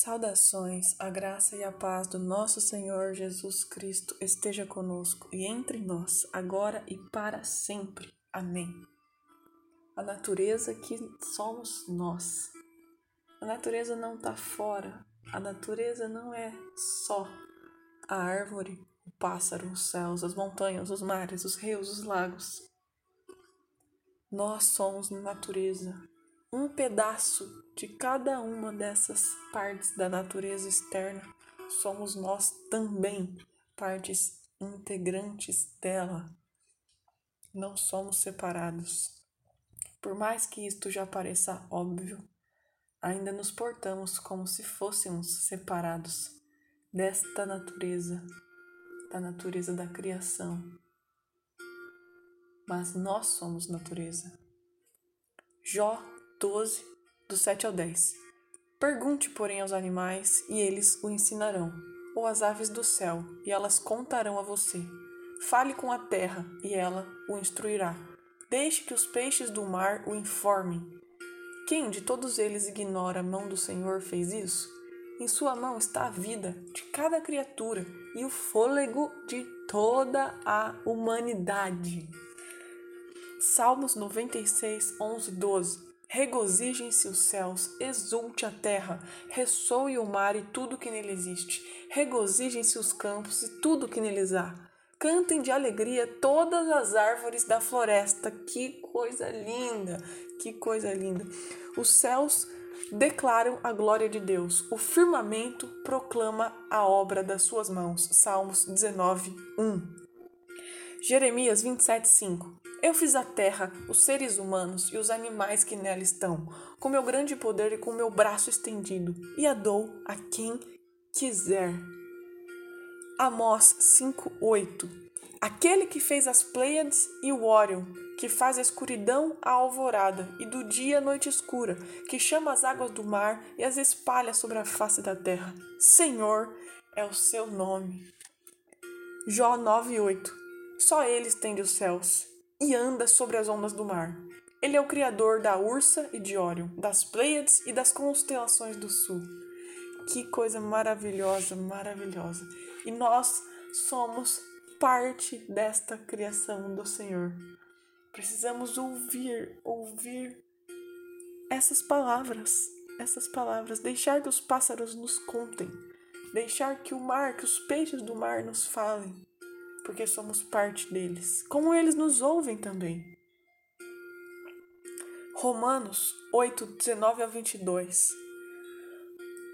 Saudações, a graça e a paz do nosso Senhor Jesus Cristo esteja conosco e entre nós, agora e para sempre. Amém. A natureza que somos nós. A natureza não está fora, a natureza não é só a árvore, o pássaro, os céus, as montanhas, os mares, os rios, os lagos. Nós somos natureza, um pedaço de cada uma dessas partes da natureza externa, somos nós também partes integrantes dela. Não somos separados. Por mais que isto já pareça óbvio, ainda nos portamos como se fôssemos separados desta natureza, da natureza da criação. Mas nós somos natureza. Jó 12, do 7 ao 10. Pergunte, porém, aos animais, e eles o ensinarão, ou às aves do céu, e elas contarão a você. Fale com a terra, e ela o instruirá. Deixe que os peixes do mar o informem. Quem de todos eles ignora a mão do Senhor fez isso? Em sua mão está a vida de cada criatura e o fôlego de toda a humanidade. Salmos 96, 11, 12. Regozijem-se os céus, exulte a terra, ressoe o mar e tudo que nele existe. Regozijem-se os campos e tudo que neles há. Cantem de alegria todas as árvores da floresta. Que coisa linda! Que coisa linda! Os céus declaram a glória de Deus. O firmamento proclama a obra das suas mãos. Salmos 19, 1. Jeremias 27, 5 Eu fiz a terra, os seres humanos e os animais que nela estão, com meu grande poder e com meu braço estendido, e a dou a quem quiser. Amós 5, 8 Aquele que fez as Pleiades e o Órion, que faz a escuridão à alvorada e do dia a noite escura, que chama as águas do mar e as espalha sobre a face da terra. Senhor é o seu nome. Jó 8 só ele estende os céus e anda sobre as ondas do mar. Ele é o criador da Ursa e de Órion, das Pleiades e das constelações do sul. Que coisa maravilhosa, maravilhosa. E nós somos parte desta criação do Senhor. Precisamos ouvir, ouvir essas palavras, essas palavras, deixar que os pássaros nos contem, deixar que o mar, que os peixes do mar nos falem porque somos parte deles, como eles nos ouvem também. Romanos 8, 19 a 22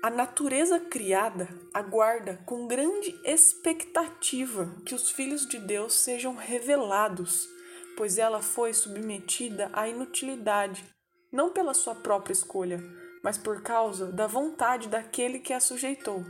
A natureza criada aguarda com grande expectativa que os filhos de Deus sejam revelados, pois ela foi submetida à inutilidade, não pela sua própria escolha, mas por causa da vontade daquele que a sujeitou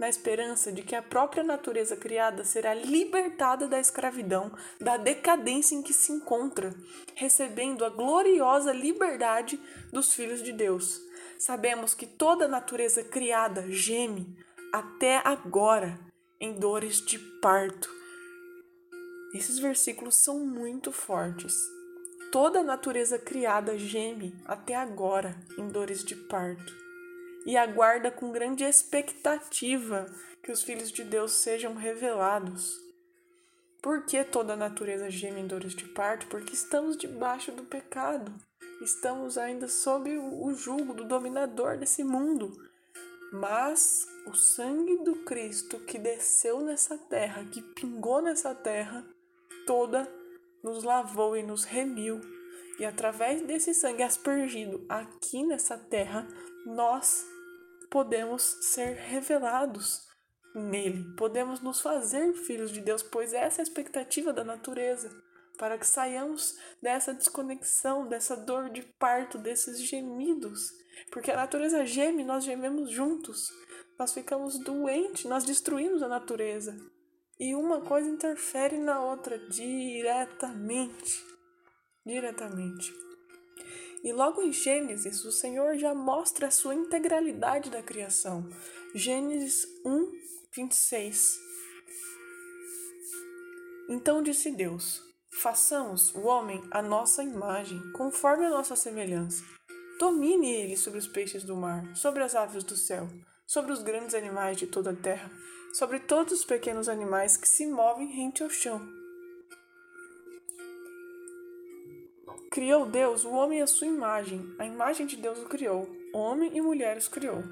na esperança de que a própria natureza criada será libertada da escravidão, da decadência em que se encontra, recebendo a gloriosa liberdade dos filhos de Deus. Sabemos que toda a natureza criada geme até agora em dores de parto. Esses versículos são muito fortes. Toda a natureza criada geme até agora em dores de parto e aguarda com grande expectativa que os filhos de Deus sejam revelados. Por que toda a natureza geme em dores de parto? Porque estamos debaixo do pecado. Estamos ainda sob o jugo do dominador desse mundo. Mas o sangue do Cristo que desceu nessa terra, que pingou nessa terra, toda nos lavou e nos remiu. E através desse sangue aspergido aqui nessa terra, nós podemos ser revelados nele, podemos nos fazer filhos de Deus, pois essa é a expectativa da natureza, para que saiamos dessa desconexão, dessa dor de parto, desses gemidos, porque a natureza geme, nós gememos juntos, nós ficamos doentes, nós destruímos a natureza. E uma coisa interfere na outra diretamente. Diretamente. E logo em Gênesis, o Senhor já mostra a sua integralidade da criação. Gênesis 1, 26. Então disse Deus: Façamos o homem à nossa imagem, conforme a nossa semelhança. Domine ele sobre os peixes do mar, sobre as aves do céu, sobre os grandes animais de toda a terra, sobre todos os pequenos animais que se movem rente ao chão. Criou Deus o homem à sua imagem, a imagem de Deus o criou, homem e mulher os criou.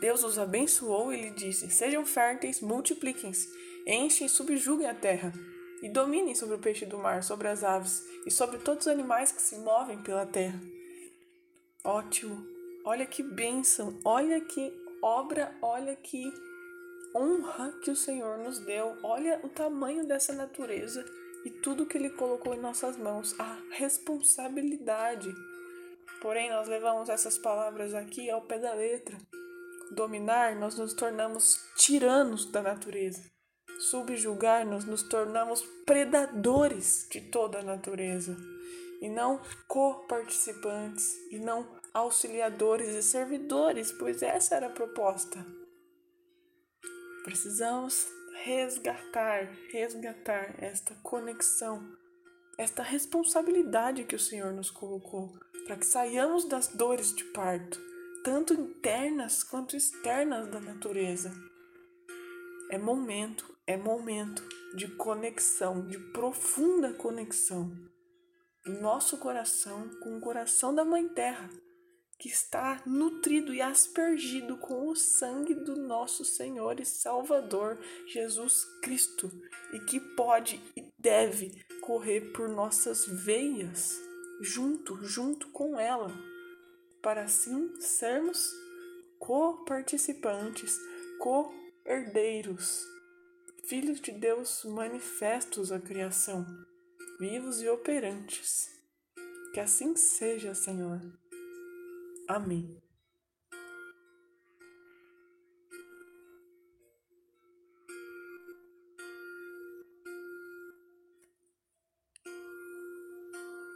Deus os abençoou e lhe disse: Sejam férteis, multipliquem-se, enchem e subjuguem a terra, e dominem sobre o peixe do mar, sobre as aves e sobre todos os animais que se movem pela terra. Ótimo! Olha que bênção, olha que obra, olha que honra que o Senhor nos deu, olha o tamanho dessa natureza e tudo que Ele colocou em nossas mãos, a responsabilidade. Porém, nós levamos essas palavras aqui ao pé da letra dominar, nós nos tornamos tiranos da natureza. Subjugar, nós nos tornamos predadores de toda a natureza. E não co-participantes, e não auxiliadores e servidores, pois essa era a proposta. Precisamos resgatar, resgatar esta conexão, esta responsabilidade que o Senhor nos colocou, para que saiamos das dores de parto tanto internas quanto externas da natureza. É momento, é momento de conexão, de profunda conexão nosso coração com o coração da Mãe Terra, que está nutrido e aspergido com o sangue do nosso Senhor e Salvador Jesus Cristo e que pode e deve correr por nossas veias, junto, junto com ela para assim sermos co-participantes, co-herdeiros, filhos de Deus manifestos à criação, vivos e operantes. Que assim seja, Senhor. Amém.